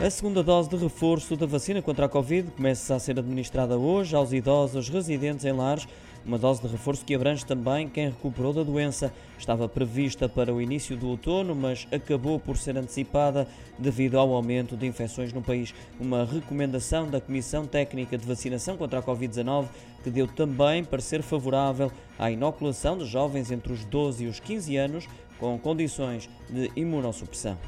A segunda dose de reforço da vacina contra a Covid começa a ser administrada hoje aos idosos residentes em lares. Uma dose de reforço que abrange também quem recuperou da doença. Estava prevista para o início do outono, mas acabou por ser antecipada devido ao aumento de infecções no país. Uma recomendação da Comissão Técnica de Vacinação contra a Covid-19 que deu também parecer favorável à inoculação de jovens entre os 12 e os 15 anos com condições de imunossupressão.